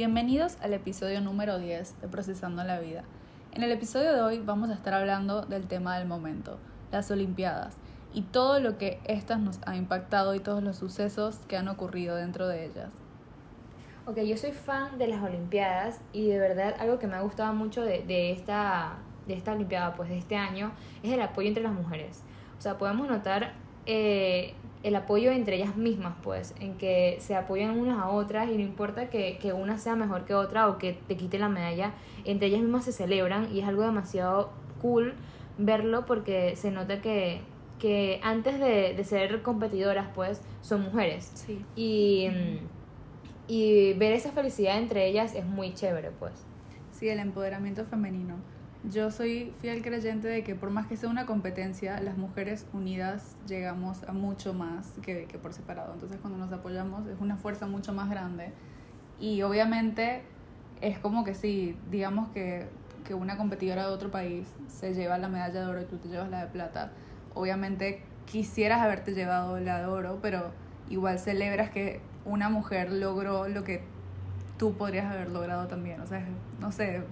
Bienvenidos al episodio número 10 de Procesando la Vida. En el episodio de hoy vamos a estar hablando del tema del momento, las Olimpiadas, y todo lo que estas nos ha impactado y todos los sucesos que han ocurrido dentro de ellas. Ok, yo soy fan de las Olimpiadas y de verdad algo que me ha gustado mucho de, de, esta, de esta Olimpiada, pues de este año, es el apoyo entre las mujeres. O sea, podemos notar eh, el apoyo entre ellas mismas, pues, en que se apoyan unas a otras y no importa que, que una sea mejor que otra o que te quite la medalla, entre ellas mismas se celebran y es algo demasiado cool verlo porque se nota que, que antes de, de ser competidoras, pues, son mujeres. Sí. Y, y ver esa felicidad entre ellas es muy chévere, pues. Sí, el empoderamiento femenino. Yo soy fiel creyente de que por más que sea una competencia, las mujeres unidas llegamos a mucho más que, que por separado. Entonces cuando nos apoyamos es una fuerza mucho más grande. Y obviamente es como que sí, digamos que, que una competidora de otro país se lleva la medalla de oro y tú te llevas la de plata. Obviamente quisieras haberte llevado la de oro, pero igual celebras que una mujer logró lo que tú podrías haber logrado también. O sea, no sé,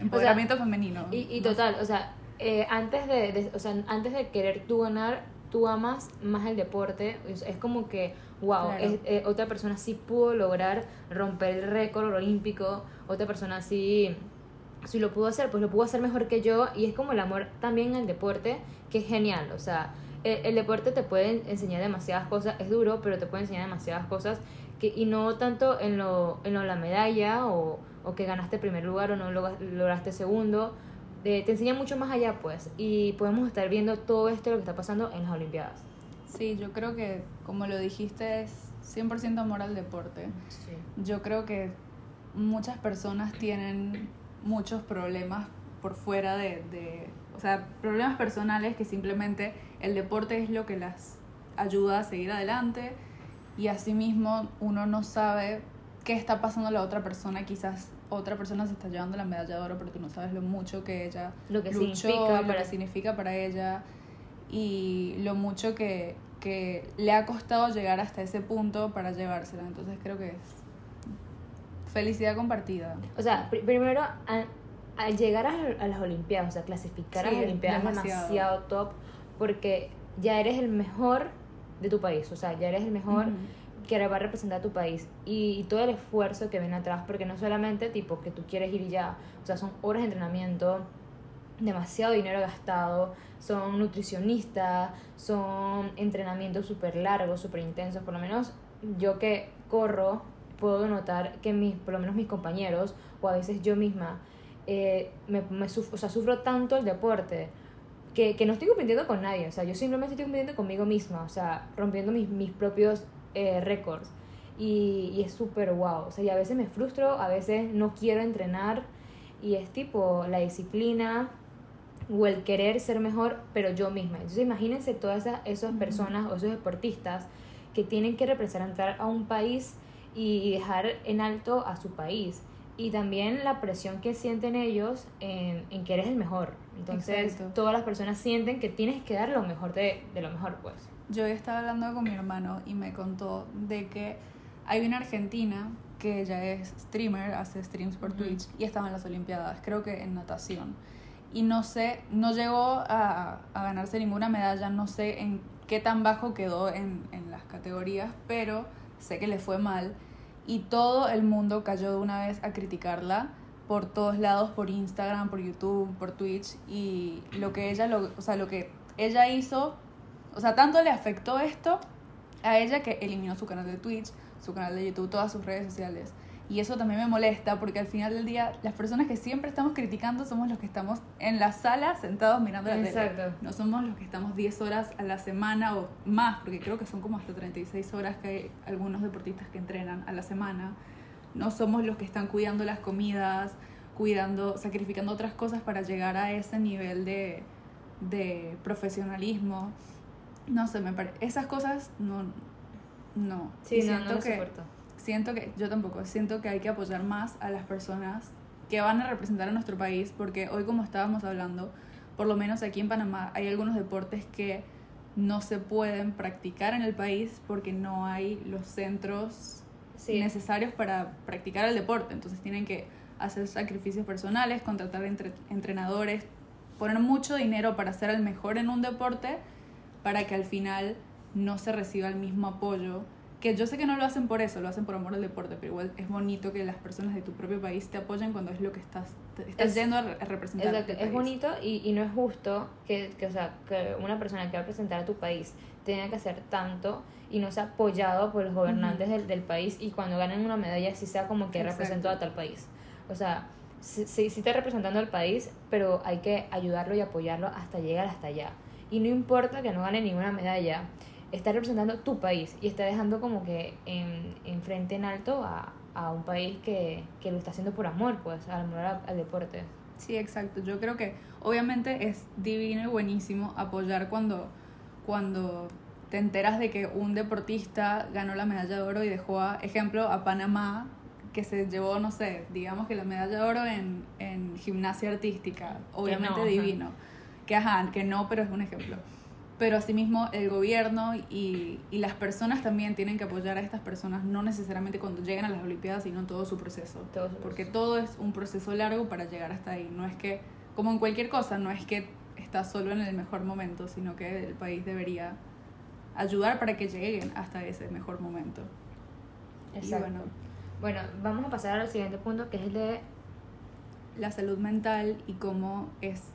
empoderamiento O sea, femenino. Y, y total, o sea, eh, antes de, de- o sea, antes de querer tú ganar, tú amas más el deporte. Es, es como que, wow, Claro. es- eh, otra persona sí pudo lograr romper el récord olímpico, otra persona sí, sí lo pudo hacer, pues lo pudo hacer mejor que yo. Y es como el amor también al deporte, que es genial. O sea, el, el deporte te puede enseñar demasiadas cosas, es duro, pero te puede enseñar demasiadas cosas. Que, y no tanto en lo, en lo la medalla o, o que ganaste primer lugar o no logra- lograste segundo. Eh, te enseña mucho más allá, pues. Y podemos estar viendo todo esto lo que está pasando en las Olimpiadas. Sí, yo creo que, como lo dijiste, es 100% amor al deporte. Yo creo que muchas personas tienen muchos problemas por fuera de, de, o sea, problemas personales que simplemente el deporte es lo que las ayuda a seguir adelante y asimismo uno no sabe qué está pasando a la otra persona, quizás otra persona se está llevando la medalla de oro, pero tú no sabes lo mucho que ella Lo que luchó, significa lo para- que significa para ella y lo mucho que, que le ha costado llegar hasta ese punto para llevársela. Entonces creo que es felicidad compartida. O sea, pr- primero, a- al llegar a, a las Olimpiadas, o sea, clasificar a Sí, las Olimpiadas es demasiado. demasiado top porque ya eres el mejor de tu país, o sea, ya eres el mejor Ujú. Que va a representar a tu país y, todo el esfuerzo que viene atrás, porque no solamente tipo que tú quieres ir y ya, o sea, son horas de entrenamiento, demasiado dinero gastado, son nutricionistas, son entrenamientos súper largos, súper intensos, por lo menos yo que corro puedo notar que mis, por lo menos mis compañeros o a veces yo misma eh, me, me o sea, sufro tanto el deporte que, que no estoy compitiendo con nadie, o sea, yo simplemente estoy compitiendo conmigo misma, o sea, rompiendo mis, mis propios eh, récords. Y, y es súper guau, o sea, y a veces me frustro, a veces no quiero entrenar, y es tipo la disciplina o el querer ser mejor, pero yo misma. Entonces imagínense todas esas, esas personas o esos deportistas que tienen que representar a un país y dejar en alto a su país. Y también la presión que sienten ellos en, en que eres el mejor. Entonces Exacto. todas las personas sienten que tienes que dar lo mejor de, de lo mejor, pues. Yo estaba hablando con mi hermano y me contó de que hay una argentina que ella es streamer, hace streams por Ujú. Twitch y estaba en las Olimpiadas, creo que en natación. Y no sé, no llegó a, a ganarse ninguna medalla, no sé en qué tan bajo quedó en, en las categorías, pero sé que le fue mal. Y todo el mundo cayó de una vez a criticarla por todos lados, por Instagram, por YouTube, por Twitch. Y lo que ella, lo, o sea, lo que ella hizo o sea, tanto le afectó esto a ella que eliminó su canal de Twitch, su canal de YouTube, todas sus redes sociales. Y eso también me molesta porque al final del día las personas que siempre estamos criticando somos los que estamos en la sala sentados mirando la tele. Exacto. No somos los que estamos 10 horas a la semana o más, porque creo que son como hasta 36 horas que hay algunos deportistas que entrenan a la semana. No somos los que están cuidando las comidas cuidando, sacrificando otras cosas para llegar a ese nivel de, de profesionalismo. No sé, me parece, esas cosas no, no. Sí, Y no, siento no que, soporto. Siento que, yo tampoco, siento que hay que apoyar más a las personas que van a representar a nuestro país, porque hoy como estábamos hablando, por lo menos aquí en Panamá hay algunos deportes que no se pueden practicar en el país porque no hay los centros Sí. necesarios para practicar el deporte. Entonces tienen que hacer sacrificios personales, contratar entre- entrenadores, poner mucho dinero para ser el mejor en un deporte para que al final no se reciba el mismo apoyo. Que yo sé que no lo hacen por eso, lo hacen por amor al deporte, pero igual es bonito que las personas de tu propio país te apoyen cuando es lo que estás, estás Es- yendo a, re- a representar. a tu Exacto, es país. bonito y, y no es justo que, que, o sea, que una persona que va a representar a tu país tenga que hacer tanto y no sea apoyado por los gobernantes del, del país y cuando ganen una medalla sí sea como que Exacto. representó a tal país. O sea, sí, sí, sí está representando al país, pero hay que ayudarlo y apoyarlo hasta llegar hasta allá. Y no importa que no gane ninguna medalla, está representando tu país y está dejando como que en, en frente en alto a, a un país que, que lo está haciendo por amor, pues, al amor al- al deporte. Sí, exacto. Yo creo que obviamente es divino y buenísimo apoyar cuando, cuando te enteras de que un deportista ganó la medalla de oro y dejó, a, ejemplo, a Panamá, que se llevó, no sé, digamos que la medalla de oro en, en gimnasia artística. Obviamente no, ajá. divino. Que ajá, que no, pero es un ejemplo. Pero asimismo el gobierno y, y las personas también tienen que apoyar a estas personas, no necesariamente cuando lleguen a las Olimpiadas, sino en todo su proceso. Todo su Porque proceso. todo es un proceso largo para llegar hasta ahí. No es que, como en cualquier cosa, no es que estás solo en el mejor momento, sino que el país debería ayudar para que lleguen hasta ese mejor momento. Exacto. Y bueno, Bueno, vamos a pasar al siguiente punto que es el de la salud mental y cómo es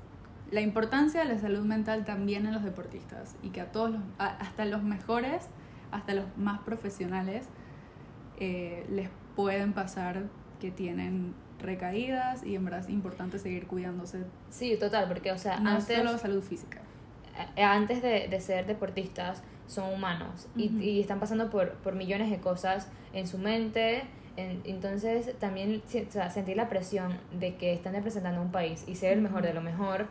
la importancia de la salud mental también en los deportistas y que a todos los, a- hasta los mejores, hasta los más profesionales, eh, les pueden pasar que tienen recaídas y en verdad es importante seguir cuidándose, Sí, total, porque, o sea, no antes, solo salud física. eh, antes de, de ser deportistas son humanos y, Ujú. y están pasando por, por millones de cosas en su mente. en- entonces, también o sea, sentir la presión de que están representando un país y ser el mejor de lo mejor,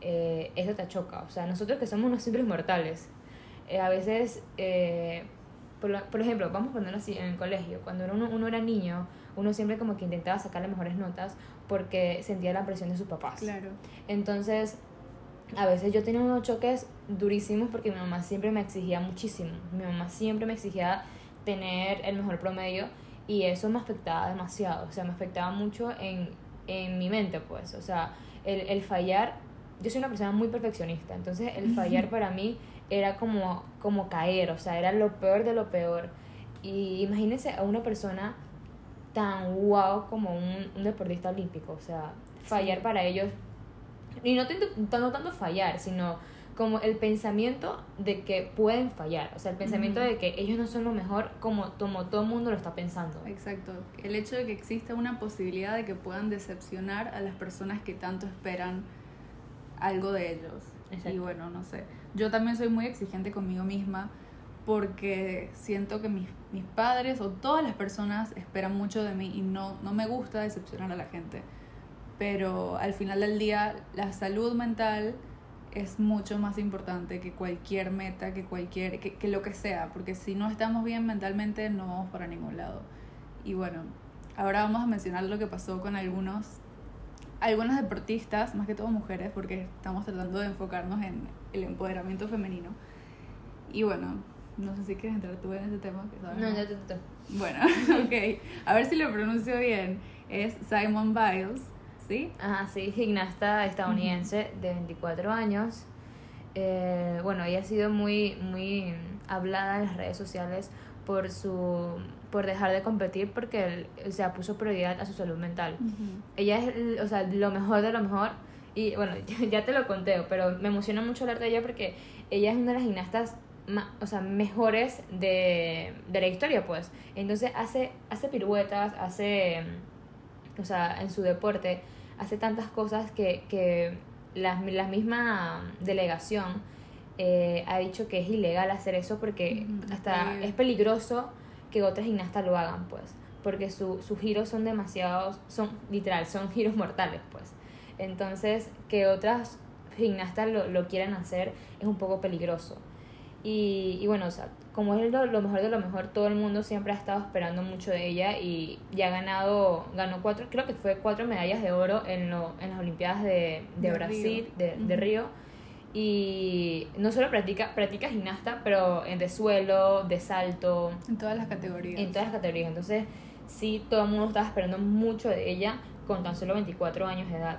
eh, eso te choca. O sea, nosotros que somos unos simples mortales, eh, a veces, eh, por, lo- por ejemplo, vamos a ponerlo así en el colegio, cuando uno, uno era niño, uno siempre como que intentaba sacar las mejores notas porque sentía la presión de sus papás. Claro. Entonces, a veces yo tenía unos choques durísimos porque mi mamá siempre me exigía muchísimo. Mi mamá siempre me exigía tener el mejor promedio y eso me afectaba demasiado. O sea, me afectaba mucho en, en mi mente, pues. O sea, el, el fallar, yo soy una persona muy perfeccionista, entonces el fallar para mí era como, como caer, o sea, era lo peor de lo peor. Y imagínense a una persona tan guau como un, un deportista olímpico, o sea, fallar Sí. para ellos y no tanto, no tanto fallar, sino como el pensamiento de que pueden fallar, o sea, el pensamiento de que ellos no son lo mejor como, como todo el mundo lo está pensando. Exacto. El hecho de que exista una posibilidad de que puedan decepcionar a las personas que tanto esperan algo de ellos. Exacto. Y bueno, no sé. Yo también soy muy exigente conmigo misma porque siento que mis, mis padres o todas las personas esperan mucho de mí y no, no me gusta decepcionar a la gente. Pero al final del día, la salud mental es mucho más importante que cualquier meta, que cualquier, que, que lo que sea, porque si no estamos bien mentalmente no vamos para ningún lado. Y bueno, ahora vamos a mencionar lo que pasó con algunos, algunos deportistas, más que todo mujeres, porque estamos tratando de enfocarnos en el empoderamiento femenino. Y bueno, no sé si quieres entrar tú en ese tema. Que sabes No, ya te, Bueno, ok, a ver si lo pronuncio bien. Es Simon Biles, ¿sí? Ajá, sí, gimnasta estadounidense de 24 años. Eh, bueno, ella ha sido muy, muy hablada en las redes sociales por su por dejar de competir porque él, o sea, puso prioridad a su salud mental. Ella es, o sea, lo mejor de lo mejor. Y bueno, ya te lo conté, pero me emociona mucho hablar de ella porque ella es una de las gimnastas ma- o sea, mejores de, de la historia, pues. Entonces hace, hace piruetas, hace, o sea, en su deporte, hace tantas cosas que, que la, la misma delegación eh, ha dicho que es ilegal hacer eso porque hasta es peligroso que otras gimnastas lo hagan, pues. porque su, sus giros son demasiados, son literal, son giros mortales, pues. Entonces, que otras gimnastas lo, lo quieran hacer es un poco peligroso. Y, y bueno, o sea, como es lo, lo, mejor de lo mejor, todo el mundo siempre ha estado esperando mucho de ella y ya ha ganado, ganó cuatro, creo que fue cuatro medallas de oro en, lo, en las Olimpiadas de, de, de Brasil, Río. De, de Río. Y no solo practica, practica gimnasta, pero en de suelo, de salto. En todas las categorías. En todas las categorías. Entonces, sí, todo el mundo estaba esperando mucho de ella con tan solo 24 años de edad.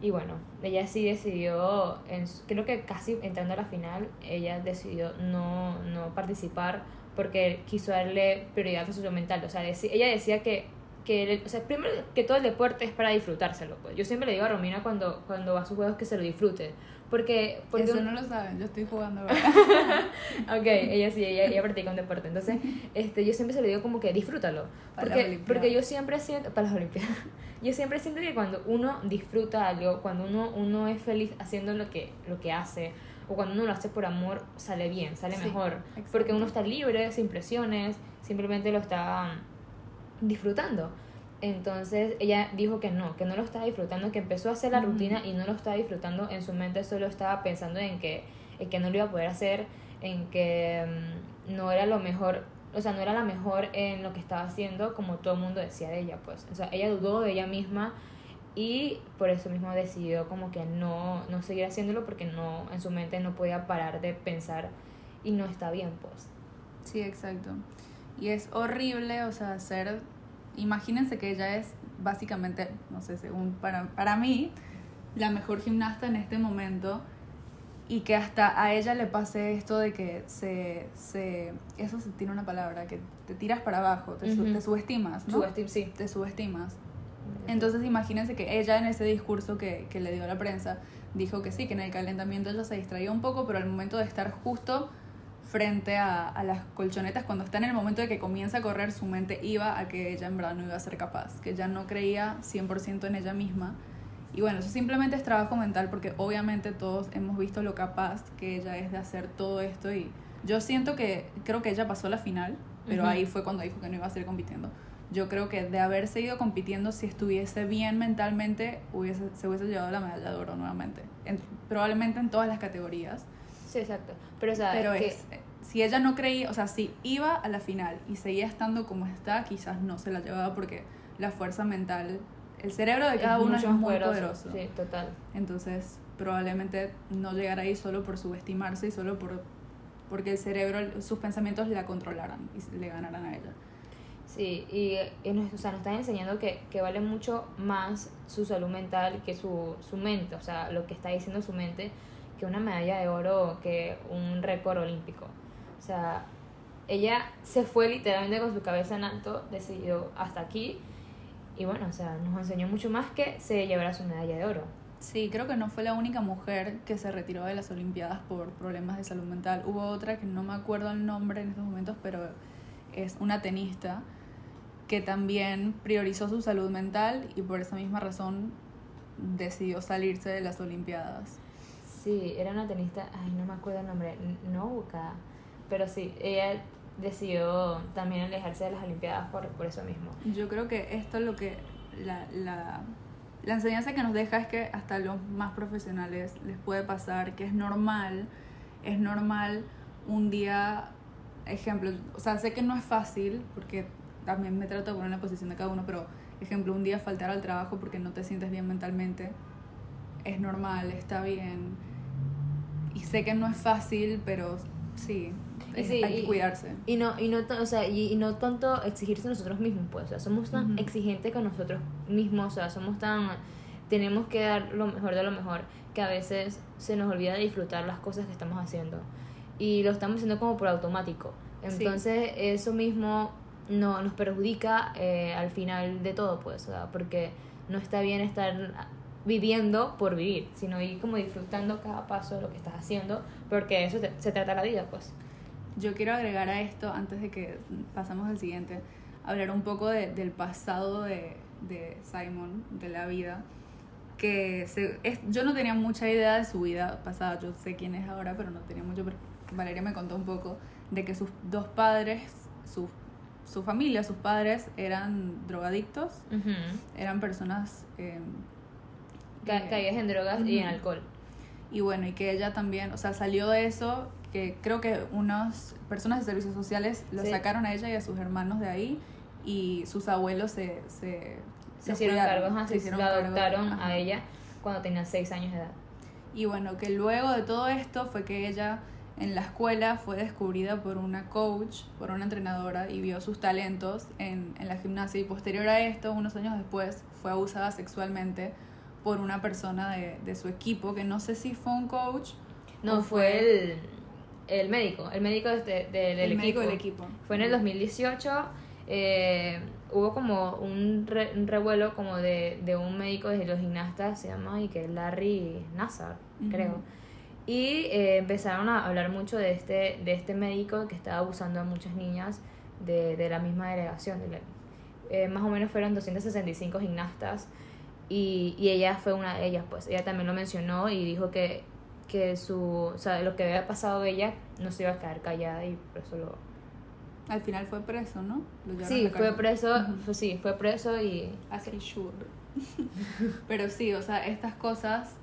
Y bueno, ella sí decidió, en, creo que casi entrando a la final, ella decidió no, no participar porque quiso darle prioridad a su mental. O sea, ella decía que, que, o sea, primero que todo el deporte es para disfrutárselo. Pues. Yo siempre le digo a Romina cuando, cuando va a sus juegos que se lo disfrute. Porque, porque Eso no lo saben, yo estoy jugando ok, ella sí, ella, ella practica un deporte. Entonces, este, yo siempre se le digo como que disfrútalo. Porque, porque yo siempre siento, para las Olimpiadas, yo siempre siento que cuando uno disfruta algo, cuando uno, uno es feliz haciendo lo que, lo que hace, o cuando uno lo hace por amor, sale bien, sale sí, mejor. Porque uno está libre, sin presiones, simplemente lo está disfrutando. Entonces ella dijo que no, que no lo estaba disfrutando, que empezó a hacer la rutina y no lo estaba disfrutando en su mente, solo estaba pensando en que, en que no lo iba a poder hacer, en que um, no era lo mejor, o sea, no era la mejor en lo que estaba haciendo como todo el mundo decía de ella, pues. O sea, ella dudó de ella misma y por eso mismo decidió como que no, no seguir haciéndolo porque no, en su mente no podía parar de pensar y no está bien, pues. Sí, exacto. Y es horrible, o sea, hacer imagínense que ella es básicamente, no sé, según para, para mí, la mejor gimnasta en este momento y que hasta a ella le pase esto de que se, se eso se tiene una palabra, que te tiras para abajo, te, uh -huh. te subestimas, ¿no? Subestim sí. Te subestimas. Entonces imagínense que ella en ese discurso que, que le dio a la prensa dijo que sí, que en el calentamiento ella se distraía un poco, pero al momento de estar justo frente a, a, las colchonetas, cuando está en el momento de que comienza a correr, su mente iba a que ella en verdad no iba a ser capaz, que ella no creía 100% en ella misma. Y bueno, eso simplemente es trabajo mental porque obviamente todos hemos visto lo capaz que ella es de hacer todo esto y yo siento que creo que ella pasó la final, pero uh -huh. ahí fue cuando dijo que no iba a seguir compitiendo. Yo creo que de haber seguido compitiendo, si estuviese bien mentalmente, hubiese, se hubiese llevado la medalla de oro nuevamente. En, probablemente en todas las categorías. Sí, exacto. Pero, o sea, Pero que... es, si ella no creía, o sea, si iba a la final y seguía estando como está, quizás no se la llevaba porque la fuerza mental, el cerebro de cada es uno es muy poderoso. poderoso. Sí, total. Entonces, probablemente no llegara ahí solo por subestimarse y solo por porque el cerebro, sus pensamientos la controlaran y le ganaran a ella. Sí, y, y nos, o sea, nos están enseñando que, que vale mucho más su salud mental que su, su mente, o sea, lo que está diciendo su mente, que una medalla de oro, que un récord olímpico. O sea, ella se fue literalmente con su cabeza en alto, decidió hasta aquí, y bueno, o sea, nos enseñó mucho más que se llevara su medalla de oro. Sí, creo que no fue la única mujer que se retiró de las Olimpiadas por problemas de salud mental. Hubo otra que no me acuerdo el nombre en estos momentos, pero es una tenista que también priorizó su salud mental y por esa misma razón decidió salirse de las Olimpiadas. Sí, era una tenista, ay, no me acuerdo el nombre, Nouka, pero sí, ella decidió también alejarse de las Olimpiadas por, por eso mismo. Yo creo que esto es lo que la, la, la enseñanza que nos deja es que hasta los más profesionales les puede pasar, que es normal, es normal un día, ejemplo, o sea, sé que no es fácil porque también me trato de poner en la posición de cada uno, pero ejemplo, un día faltar al trabajo porque no te sientes bien mentalmente, es normal, está bien. Y sé que no es fácil, pero sí, es, sí hay que cuidarse. Y no, y no, o sea, y, y, no tanto exigirse nosotros mismos, pues, o sea, somos tan uh -huh. exigentes con nosotros mismos, o sea, somos tan, tenemos que dar lo mejor de lo mejor, que a veces se nos olvida de disfrutar las cosas que estamos haciendo. Y lo estamos haciendo como por automático. Entonces, sí. eso mismo no, nos perjudica eh, al final de todo, pues, o sea, porque no está bien estar viviendo por vivir, sino ir como disfrutando cada paso de lo que estás haciendo, porque eso te, se trata la vida, pues. Yo quiero agregar a esto, antes de que pasamos al siguiente, hablar un poco de, del pasado de, de, Simon, de la vida, que se, es, yo no tenía mucha idea de su vida pasada, yo sé quién es ahora, pero no tenía mucho, pero Valeria me contó un poco de que sus dos padres, sus su familia, sus padres eran drogadictos, Ujú. eran personas... eh, Ca- caídas en drogas y en alcohol. y bueno, y que ella también, o sea, salió de eso, que creo que unas personas de servicios sociales lo Sí. sacaron a ella y a sus hermanos de ahí y sus abuelos se... Se, Se los hicieron cargo, se hicieron la adoptaron ajá. a ella cuando tenía 6 años de edad. Y bueno, que luego de todo esto fue que ella en la escuela fue descubrida por una coach, por una entrenadora y vio sus talentos en, en la gimnasia y posterior a esto, unos años después, fue abusada sexualmente por una persona de, de su equipo, que no sé si fue un coach. No, o fue el, el médico, el médico de- de- del el equipo. médico del equipo. Fue en el 2018, eh, hubo como un, re- un revuelo como de, de un médico de los gimnastas, se llama y que es Larry Nassar, Ujú. creo. Y eh, empezaron a hablar mucho de este, de este médico que estaba abusando a muchas niñas de, de la misma delegación. de la- eh, más o menos fueron 265 gimnastas y, y ella fue una de ellas, pues ella también lo mencionó y dijo que, que su, o sea, lo que había pasado a ella no se iba a quedar callada y por eso lo, Al final fue preso, ¿no? Sí, fue preso, Ujú. fue, sí, fue preso y... Así sure. Pero sí, o sea, estas cosas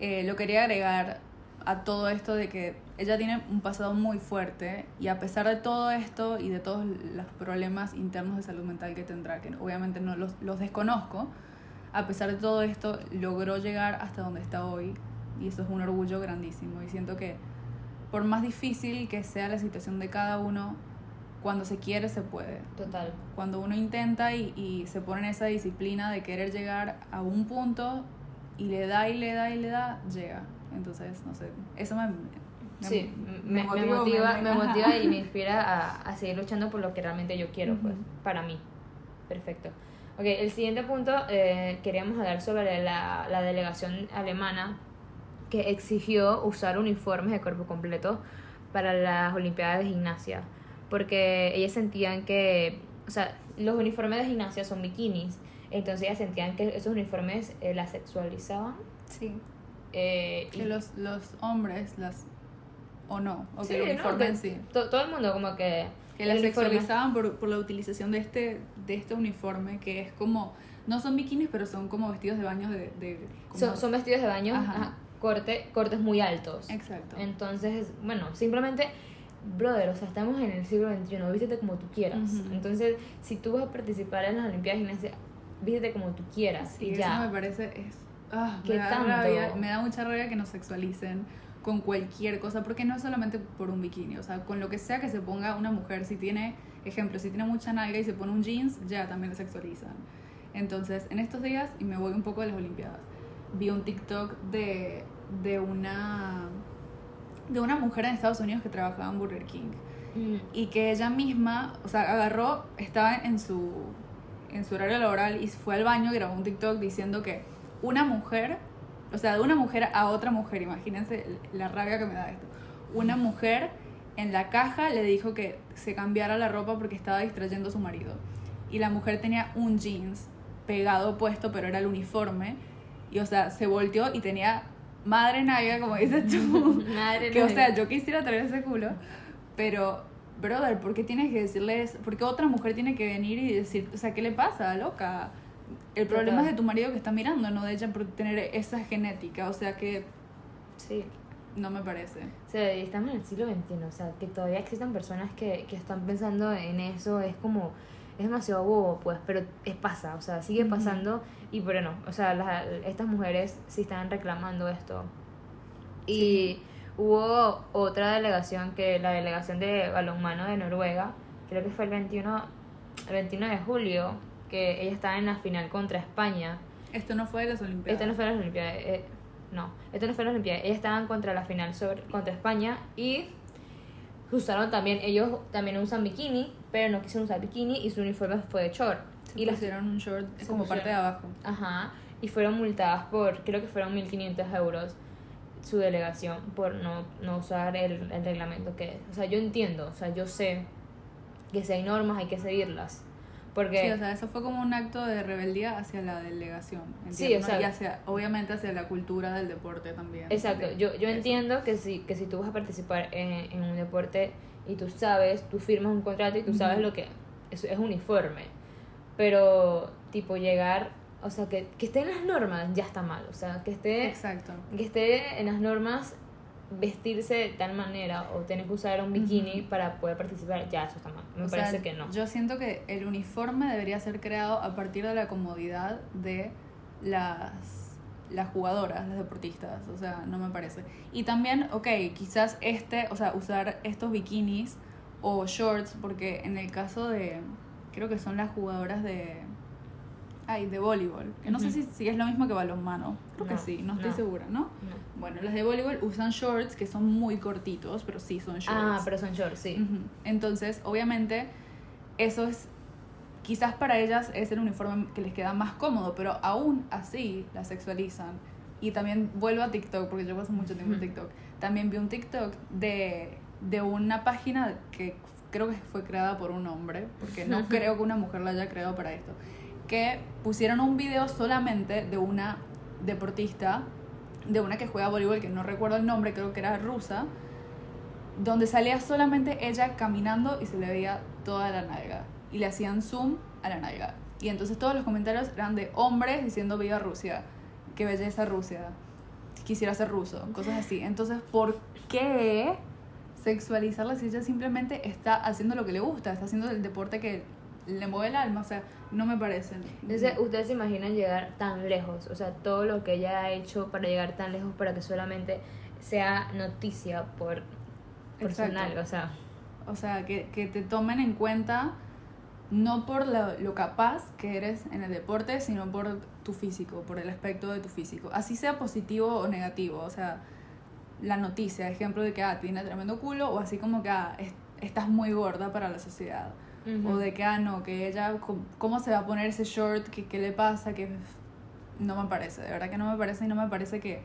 eh, lo quería agregar a todo esto de que ella tiene un pasado muy fuerte y a pesar de todo esto y de todos los problemas internos de salud mental que tendrá, que obviamente no los, los desconozco, a pesar de todo esto logró llegar hasta donde está hoy y eso es un orgullo grandísimo y siento que por más difícil que sea la situación de cada uno, cuando se quiere se puede Total. cuando uno intenta y, y se pone en esa disciplina de querer llegar a un punto y le da y le da y le da, llega. Entonces, no sé, eso me... me- Sí, me, me motivó, motiva, me- me ajá. motiva y me inspira a, a seguir luchando por lo que realmente yo quiero, pues, Ujú. para mí. Perfecto. Ok, el siguiente punto, eh, queríamos hablar sobre la, la delegación alemana que exigió usar uniformes de cuerpo completo para las Olimpiadas de Gimnasia, porque ellas sentían que, o sea, los uniformes de gimnasia son bikinis, entonces ellas sentían que esos uniformes eh, las sexualizaban. Sí, eh, y- que los, los hombres las... o no, o que Sí, el ¿no? uniforme Que en sí. to- todo el mundo como que... Que el las sexualizaban por, por la utilización de este, de este uniforme que es como... No son bikinis, pero son como vestidos de baño de... de como- Son, son vestidos de baño, Ajá. ajá, corte, cortes muy altos. Exacto. Entonces, bueno, simplemente, brother, o sea, estamos en el siglo XXI, vístete como tú quieras. Ujú. Entonces, si tú vas a participar en las Olimpiadas de Gimnasia, vístete como tú quieras Sí, y eso ya. me parece es ah, ¿Qué me da tanto? rabia, me da mucha rabia que nos sexualicen con cualquier cosa, porque no es solamente por un bikini, o sea, con lo que sea que se ponga una mujer, si tiene, ejemplo, si tiene mucha nalga y se pone un jeans, ya también la sexualizan. Entonces, en estos días, y me voy un poco de las Olimpiadas, vi un TikTok de, de una de una mujer en Estados Unidos que trabajaba en Burger King. Mm, y que ella misma, o sea, agarró, estaba en su, en su horario laboral y fue al baño y grabó un TikTok diciendo que una mujer, o sea, de una mujer a otra mujer, imagínense la rabia que me da esto, una mujer en la caja le dijo que se cambiara la ropa porque estaba distrayendo a su marido. Y la mujer tenía un jeans pegado puesto, pero era el uniforme y, o sea, se volteó y tenía madre nalga, como dices tú. Madre Que, o sea, yo quisiera traer ese culo, pero, brother, ¿por qué tienes que decirles, por qué otra mujer tiene que venir y decir, o sea, ¿qué le pasa, loca? El problema Total. es de tu marido que está mirando, no de ella por tener esa genética, o sea que Sí. no me parece. O sea, estamos en el siglo XXI, o sea, que todavía existan personas que, que están pensando en eso, es como, es demasiado bobo, pues, pero es pasa, o sea, sigue pasando y pero no, o sea, las- estas mujeres sí están reclamando esto. Y hubo otra delegación, que la delegación de balonmano de Noruega, creo que fue el 21, el 21 de julio, que ella estaba en la final contra España. Esto no fue de las Olimpiadas. Esto no fue las Olimpiadas. eh, no, esto no fue las Olimpiadas. Ellas estaban contra la final sobre, contra España y usaron también, ellos también usan bikini, pero no quisieron usar bikini y su uniforme fue de short. Se y las, pusieron un short como parte de abajo. ajá, y fueron multadas por, creo que fueron 1.500 euros su delegación por no, no usar el, el reglamento que es. O sea, yo entiendo, o sea, yo sé que si hay normas hay que seguirlas. Porque... Sí, o sea, eso fue como un acto de rebeldía hacia la delegación. Sí, o sea- y hacia, obviamente hacia la cultura del deporte también. Exacto, yo, yo eso. entiendo que si, que si tú vas a participar en, en un deporte y tú sabes, tú firmas un contrato y tú sabes lo que es, es uniforme. Pero, tipo, llegar, o sea, que, que esté en las normas ya está mal. O sea, que esté, Exacto. que esté en las normas vestirse de tal manera o tener que usar un bikini para poder participar, ya eso está mal. Me O sea, parece que no. Yo siento que el uniforme debería ser creado a partir de la comodidad de las, las jugadoras, las deportistas. O sea, no me parece. Y también, ok, quizás este, o sea, usar estos bikinis o shorts, porque en el caso de, creo que son las jugadoras de, ay, de voleibol, que no sé Ujú. si, si es lo mismo que balonmano. Creo que No, sí, no estoy no. segura, ¿no? No. Bueno, las de voleibol usan shorts que son muy cortitos, pero sí son shorts. Ah, pero son shorts, sí. Ujú. Entonces, obviamente, eso es. Quizás para ellas es el uniforme que les queda más cómodo, pero aún así la sexualizan. Y también vuelvo a TikTok, porque yo paso mucho tiempo en. TikTok. También vi un TikTok de, de una página que creo que fue creada por un hombre, porque no creo que una mujer la haya creado para esto. Que pusieron un video solamente de una deportista, de una que juega voleibol, que no recuerdo el nombre, creo que era rusa, donde salía solamente ella caminando y se le veía toda la nalga. Y le hacían zoom a la nalga. Y entonces todos los comentarios eran de hombres diciendo viva Rusia, qué belleza Rusia, quisiera ser ruso, cosas así. Entonces, ¿por qué sexualizarla si ella simplemente está haciendo lo que le gusta, está haciendo el deporte que le mueve el alma? O sea, no me parece. Entonces, ¿ustedes se imaginan llegar tan lejos? O sea, todo lo que ella ha hecho para llegar tan lejos para que solamente sea noticia por, su Exacto. O sea, O sea, que, que te tomen en cuenta no por lo, lo capaz que eres en el deporte, sino por tu físico, por el aspecto de tu físico. Así sea positivo o negativo. O sea, la noticia, ejemplo de que ah, tiene tremendo culo, o así como que ah, es- estás muy gorda para la sociedad. Ujú. O de que, ah, no, que ella, ¿cómo se va a poner ese short? ¿Qué, qué le pasa? Que no me parece, de verdad que no me parece y no me parece que,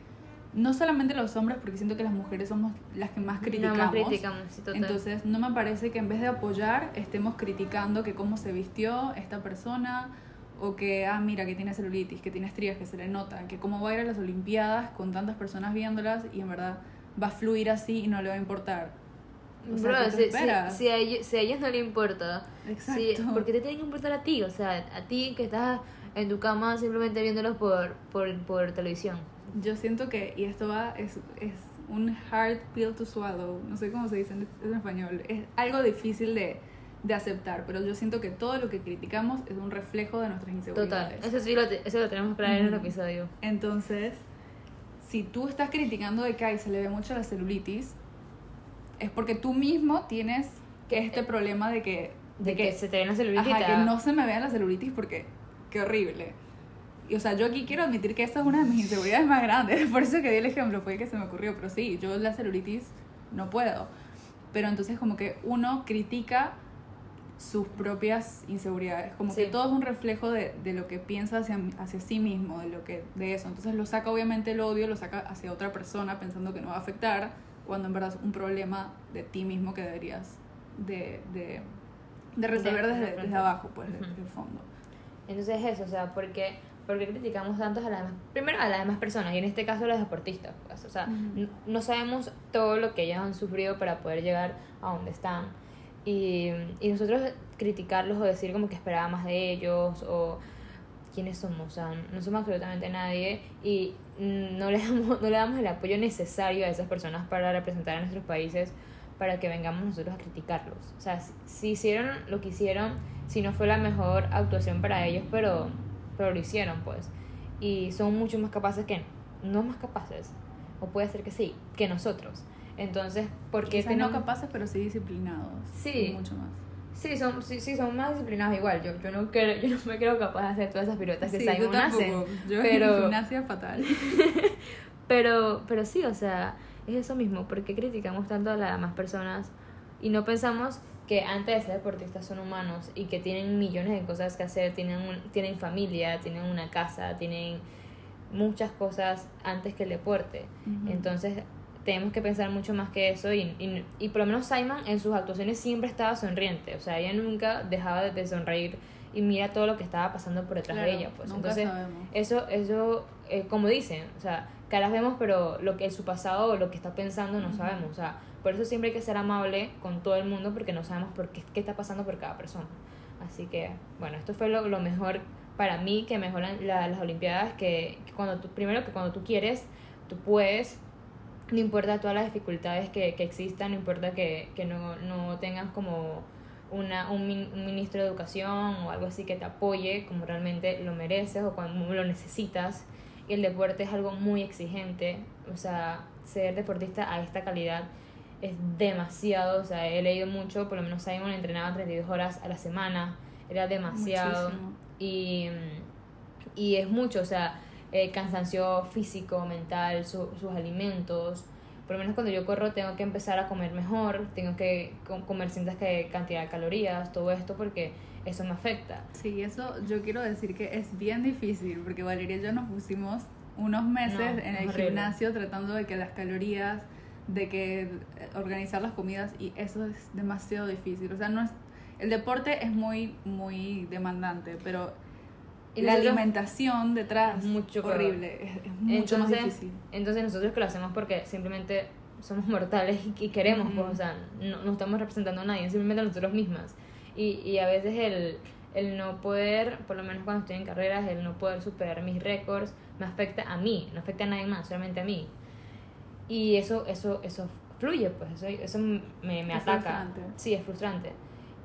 no solamente los hombres, porque siento que las mujeres somos las que más No, criticamos. más criticamos, sí, total. Entonces, no me parece que en vez de apoyar, estemos criticando que cómo se vistió esta persona, o que, ah, mira, que tiene celulitis, que tiene estrías, que se le nota, que cómo va a ir a las Olimpiadas con tantas personas viéndolas y en verdad va a fluir así y no le va a importar. O sea, Bro, ¿qué te si, si, si a ellos, si a ellos no le importa, Exacto. si, ¿por qué te tiene que importar a ti? O sea, a ti que estás en tu cama simplemente viéndolos por, por, por televisión. Yo siento que, y esto va, es, es un hard pill to swallow, no sé cómo se dice en, en español, es algo difícil de, de aceptar, pero yo siento que todo lo que criticamos es un reflejo de nuestras Total. inseguridades. Eso sí lo, eso lo tenemos claro en el episodio. Entonces, si tú estás criticando de que se le ve mucho la celulitis, es porque tú mismo tienes Que- este problema de que, De que se te ven las celulitis. ajá, que no se me vea la celulitis porque qué horrible. Y, o sea, yo aquí quiero admitir que esa es una de mis inseguridades más grandes. Por eso que di el ejemplo, fue que se me ocurrió. Pero sí, yo la celulitis no puedo. Pero entonces como que uno critica sus propias inseguridades. Como que Sí. todo es un reflejo de, de lo que piensa hacia, hacia sí mismo, de lo que de eso. Entonces lo saca obviamente el odio, lo saca hacia otra persona pensando que no va a afectar, cuando en verdad es un problema de ti mismo que deberías de, de, de resolver De- de desde, desde abajo, pues, Ujú. desde el fondo. Entonces eso, o sea, porque porque criticamos tanto a las demás, primero a las demás personas y en este caso a los deportistas, pues, o sea, Ujú. n- no sabemos todo lo que ellos han sufrido para poder llegar a donde están y, y nosotros criticarlos o decir como que esperaba más de ellos o quiénes somos, o sea, no somos absolutamente nadie y no le damos, no le damos el apoyo necesario a esas personas para representar a nuestros países para que vengamos nosotros a criticarlos. O sea, si, hicieron lo que hicieron, si no fue la mejor actuación para ellos, pero, pero lo hicieron, pues. Y son mucho más capaces que, no más capaces, o puede ser que sí, que nosotros. Entonces, ¿por qué Quizás tenemos... no capaces, pero sí disciplinados. Sí. Mucho más. Sí, son, sí, sí, son más disciplinados igual. Yo, yo, no creo, yo no me creo capaz de hacer todas esas piruetas que Sí, Simon hace. Yo pero- en gimnasia fatal. Pero, pero sí, o sea, es eso mismo. ¿Por qué criticamos tanto a las demás personas y no pensamos que antes de ser deportistas son humanos y que tienen millones de cosas que hacer, tienen, un- tienen familia, tienen una casa, tienen muchas cosas antes que el deporte? Entonces tenemos que pensar mucho más que eso y, y, y por lo menos Simon en sus actuaciones siempre estaba sonriente, o sea, ella nunca dejaba de, de sonreír y mira todo lo que estaba pasando por detrás de Claro, ella, pues entonces sabemos. eso, eso eh, como dicen, o sea, caras vemos, pero lo que su pasado o lo que está pensando no Ujú. sabemos, o sea, por eso siempre hay que ser amable con todo el mundo porque no sabemos por qué, qué está pasando por cada persona. Así que, bueno, esto fue lo, lo mejor para mí que mejoran la- las Olimpiadas, que, que cuando tú, primero que cuando tú quieres, tú puedes, no importa todas las dificultades que, que existan, no importa que, que no, no tengas como una, un, min- un ministro de educación o algo así que te apoye como realmente lo mereces o cuando lo necesitas. Y el deporte es algo muy exigente, o sea, ser deportista a esta calidad es demasiado, o sea, he leído mucho, por lo menos Simon entrenaba 32 horas a la semana, era demasiado Muchísimo. y, y es mucho, o sea, eh, cansancio físico, mental, su- sus alimentos. Por lo menos cuando yo corro tengo que empezar a comer mejor, tengo que co- comer ciertas cantidad de calorías, todo esto porque eso me afecta. Sí, eso yo quiero decir que es bien difícil porque Valeria y yo nos pusimos unos meses No, en el horrible. gimnasio tratando de que las calorías, de que eh, organizar las comidas y eso es demasiado difícil. O sea, no es, el deporte es muy, muy demandante, pero Y la nosotros- alimentación detrás Es mucho horrible, es, es mucho más entonces, difícil. entonces nosotros que lo hacemos porque simplemente somos mortales y, y queremos, pues, Ujú. o sea, no, no estamos representando a nadie, simplemente a nosotros mismas. Y, y a veces el, el no poder, por lo menos cuando estoy en carreras, el no poder superar mis récords me afecta a mí, no afecta a nadie más, solamente a mí. Y eso, eso, eso fluye, pues, eso, eso me, me Es ataca. frustrante. Sí, es frustrante.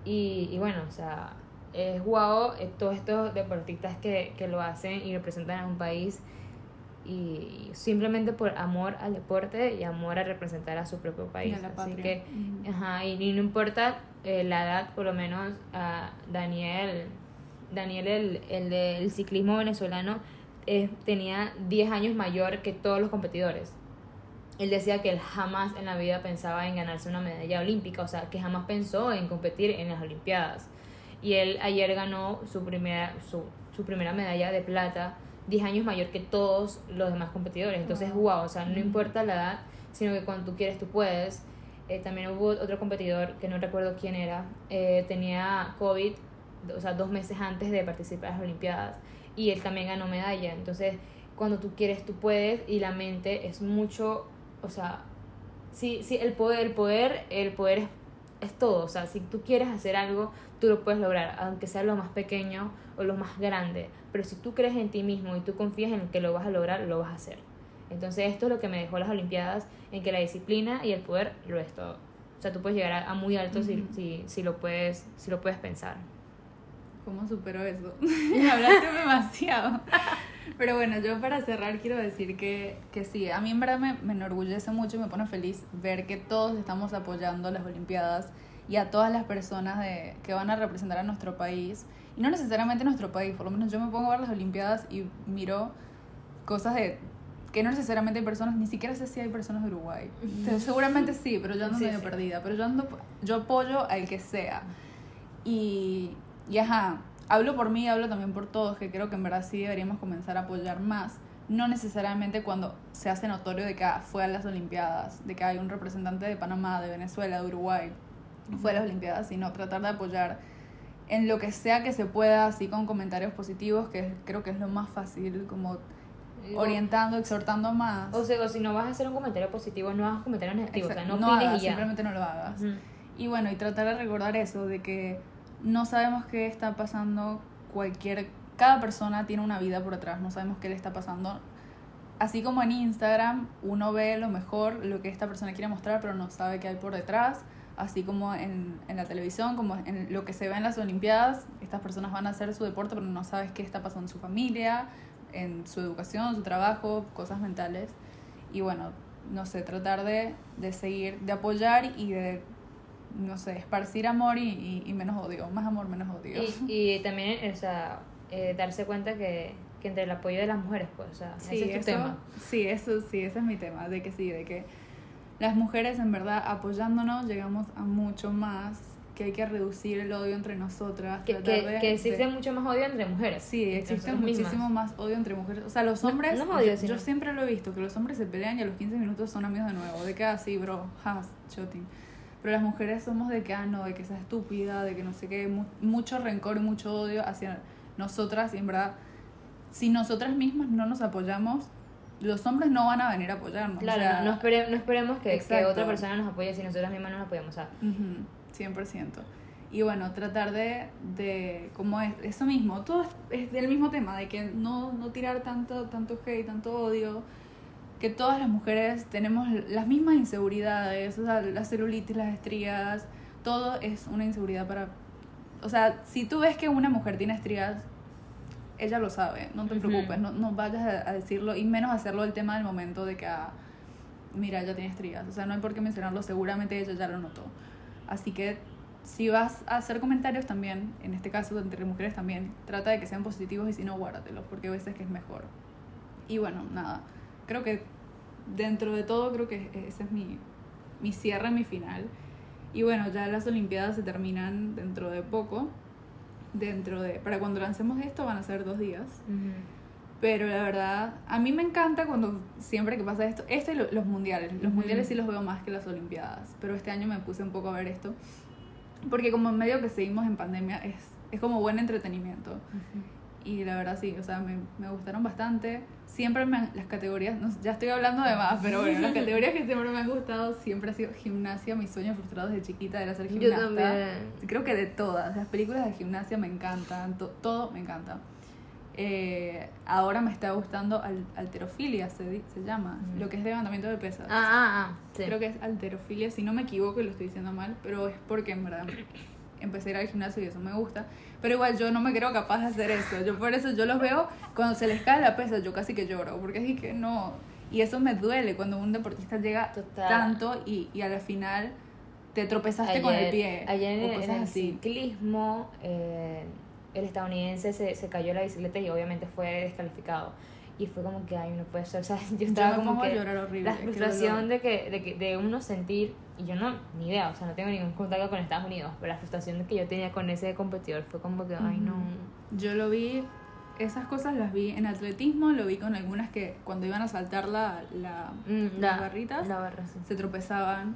Y, y bueno, o sea, es guau eh, todos estos deportistas que, que lo hacen y representan a un país y simplemente por amor al deporte y amor a representar a su propio país. Así patria. que, ajá, y, y no importa eh, la edad, por lo menos a Daniel, Daniel el, el del ciclismo venezolano, eh, tenía 10 años mayor que todos los competidores. Él decía que él jamás en la vida pensaba en ganarse una medalla olímpica, o sea, que jamás pensó en competir en las Olimpiadas. Y él ayer ganó su primera, su, su primera medalla de plata, 10 años mayor que todos los demás competidores. Entonces, Wow. wow, o sea, no importa la edad, sino que cuando tú quieres, tú puedes. Eh, también hubo otro competidor, que no recuerdo quién era, eh, tenía COVID, o sea, dos meses antes de participar en las Olimpiadas, y él también ganó medalla. Entonces, cuando tú quieres, tú puedes, y la mente es mucho, o sea, sí, sí, el poder, el poder, el poder es, es todo. O sea, si tú quieres hacer algo, tú lo puedes lograr, aunque sea lo más pequeño o lo más grande. Pero si tú crees en ti mismo y tú confías en que lo vas a lograr, lo vas a hacer. Entonces, esto es lo que me dejó las Olimpiadas, en que la disciplina y el poder lo es todo. O sea, tú puedes llegar a, a muy alto si, si, si, lo puedes, si lo puedes pensar. ¿Cómo supero eso? Hablaste demasiado. Pero bueno, yo para cerrar quiero decir que, que sí, a mí en verdad me, me enorgullece mucho y me pone feliz ver que todos estamos apoyando las Olimpiadas y a todas las personas de, que van a representar a nuestro país. Y no necesariamente nuestro país, por lo menos yo me pongo a ver las Olimpiadas y miro cosas de que no necesariamente hay personas, ni siquiera sé si hay personas de Uruguay. Entonces, seguramente sí, pero yo ando Sí, medio sí. perdida. Pero yo ando, yo apoyo al que sea. Y, y ajá, hablo por mí, hablo también por todos, que creo que en verdad sí deberíamos comenzar a apoyar más. No necesariamente cuando se hace notorio de que ah, fue a las Olimpiadas, de que hay un representante de Panamá, de Venezuela, de Uruguay, fue a las Olimpiadas, sino tratar de apoyar en lo que sea que se pueda, así con comentarios positivos, que creo que es lo más fácil, como orientando, exhortando más. O sea, o si no vas a hacer un comentario positivo, no hagas comentarios negativos. O sea, Exacto, no no opines hagas, y ya. simplemente no lo hagas. Ujú. Y bueno, y tratar de recordar eso, de que no sabemos qué está pasando cualquier... Cada persona tiene una vida por atrás, no sabemos qué le está pasando. Así como en Instagram uno ve lo mejor, lo que esta persona quiere mostrar, pero no sabe qué hay por detrás. Así como en, en la televisión, como en lo que se ve en las Olimpiadas, estas personas van a hacer su deporte, pero no sabes qué está pasando en su familia, en su educación, su trabajo, cosas mentales. Y bueno, no sé, tratar de, de seguir, de apoyar y de, no sé, esparcir amor y, y, y menos odio, más amor, menos odio. Y, y también, o sea, eh, darse cuenta que, que entre el apoyo de las mujeres, pues, o sea, Sí, ese es tu eso, tema. sí, eso sí, ese es mi tema, de que sí, de que las mujeres en verdad apoyándonos llegamos a mucho más, que hay que reducir el odio entre nosotras, Que, que, de- que existe de- mucho más odio entre mujeres. Sí, existe muchísimo mismas. más odio entre mujeres. O sea, los hombres, no es odio, yo, sino- yo siempre lo he visto, que los hombres se pelean y a los 15 minutos son amigos de nuevo. De que así, bro, has, shooting. Pero las mujeres somos de que, ah, no, de que sea estúpida, de que no sé qué, mu- mucho rencor y mucho odio hacia nosotras. Y en verdad, si nosotras mismas no nos apoyamos, los hombres no van a venir a apoyarnos. o Claro, sea, no, no, espere- no esperemos que, que otra persona nos apoye si nosotras mismas no nos apoyamos. O sea, Ujú, 100%. Y bueno, tratar de, de como es, eso mismo, todo es, es del mismo tema, de que no, no tirar tanto, tanto hate, tanto odio, que todas las mujeres tenemos las mismas inseguridades, o sea, la celulitis, las estrías, todo es una inseguridad para... O sea, si tú ves que una mujer tiene estrías, ella lo sabe, no te preocupes, no, no vayas a, a decirlo y menos hacerlo el tema del momento de que, ah, mira, ella tiene estrías, o sea, no hay por qué mencionarlo, seguramente ella ya lo notó. Así que si vas a hacer comentarios también, en este caso entre mujeres también, trata de que sean positivos y si no, guárdatelos, porque a veces que es mejor. Y bueno, nada, creo que dentro de todo, creo que ese es mi, mi cierre, mi final. Y bueno, ya las Olimpiadas se terminan dentro de poco. Dentro de. Para cuando lancemos esto van a ser dos días. Ujú. Pero la verdad, a mí me encanta cuando siempre que pasa esto. Esto y lo- los mundiales. Los Ujú. mundiales sí los veo más que las Olimpiadas. Pero este año me puse un poco a ver esto. Porque como en medio que seguimos en pandemia, es, es como buen entretenimiento. Ujú. Y la verdad sí, o sea, me, me gustaron bastante. Siempre me han- las categorías, no ya estoy hablando de más, pero bueno, las categorías que siempre me han gustado siempre ha sido gimnasia. Mi sueño frustrado desde chiquita era ser Yo gimnasta. también. Creo que de todas, las películas de gimnasia me encantan, to- todo me encanta. Eh, ahora me está gustando al- alterofilia, se, se llama, Mm. lo que es levantamiento de pesas. Ah, ah, ah. Sí. Creo que es alterofilia, si no me equivoco y lo estoy diciendo mal, pero es porque en verdad empecé a ir al gimnasio y eso me gusta. Pero igual yo no me creo capaz de hacer eso. Yo por eso yo los veo cuando se les cae la pesa, yo casi que lloro, porque es que no. Y eso me duele cuando un deportista llega Total. tanto y, y a la final te tropezaste con el pie. Ayer o en, en cosas el así. ciclismo, eh, el estadounidense se, se cayó la bicicleta y obviamente fue descalificado. Y fue como que, ay, no puede ser. O sea, yo Yo estaba me como que llorar horrible. la frustración de que, de que de uno sentir, y yo no, ni idea, o sea, no tengo ningún contacto con Estados Unidos, pero la frustración que yo tenía con ese competidor fue como que, ay, no. Yo lo vi, esas cosas las vi en atletismo, lo vi con algunas que cuando iban a saltar la, la, Mm, las la- barritas La barra, sí. se tropezaban.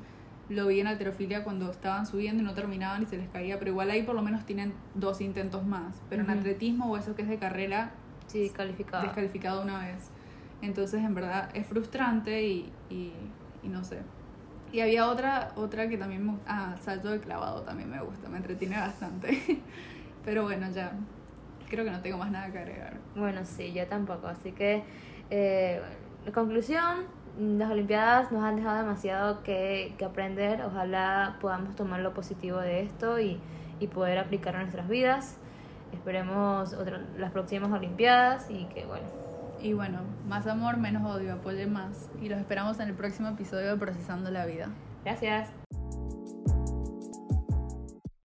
Lo vi en alterofilia cuando estaban subiendo y no terminaban y se les caía, pero igual ahí por lo menos tienen dos intentos más. Pero en atletismo o eso que es de carrera, Sí, calificado. descalificado una vez. Entonces, en verdad, es frustrante y, y, y no sé. Y había otra, otra que también me gusta. Ah, salto de clavado también me gusta, me entretiene bastante. Pero bueno, ya. Creo que no tengo más nada que agregar. Bueno, sí, yo tampoco. Así que, eh, conclusión, las Olimpiadas nos han dejado demasiado que, que aprender. Ojalá podamos tomar lo positivo de esto y, y poder aplicarlo a nuestras vidas. Esperemos otra- las próximas Olimpiadas y que, bueno, Y bueno, más amor, menos odio, apoye más. Y los esperamos en el próximo episodio de Procesando la Vida. gracias.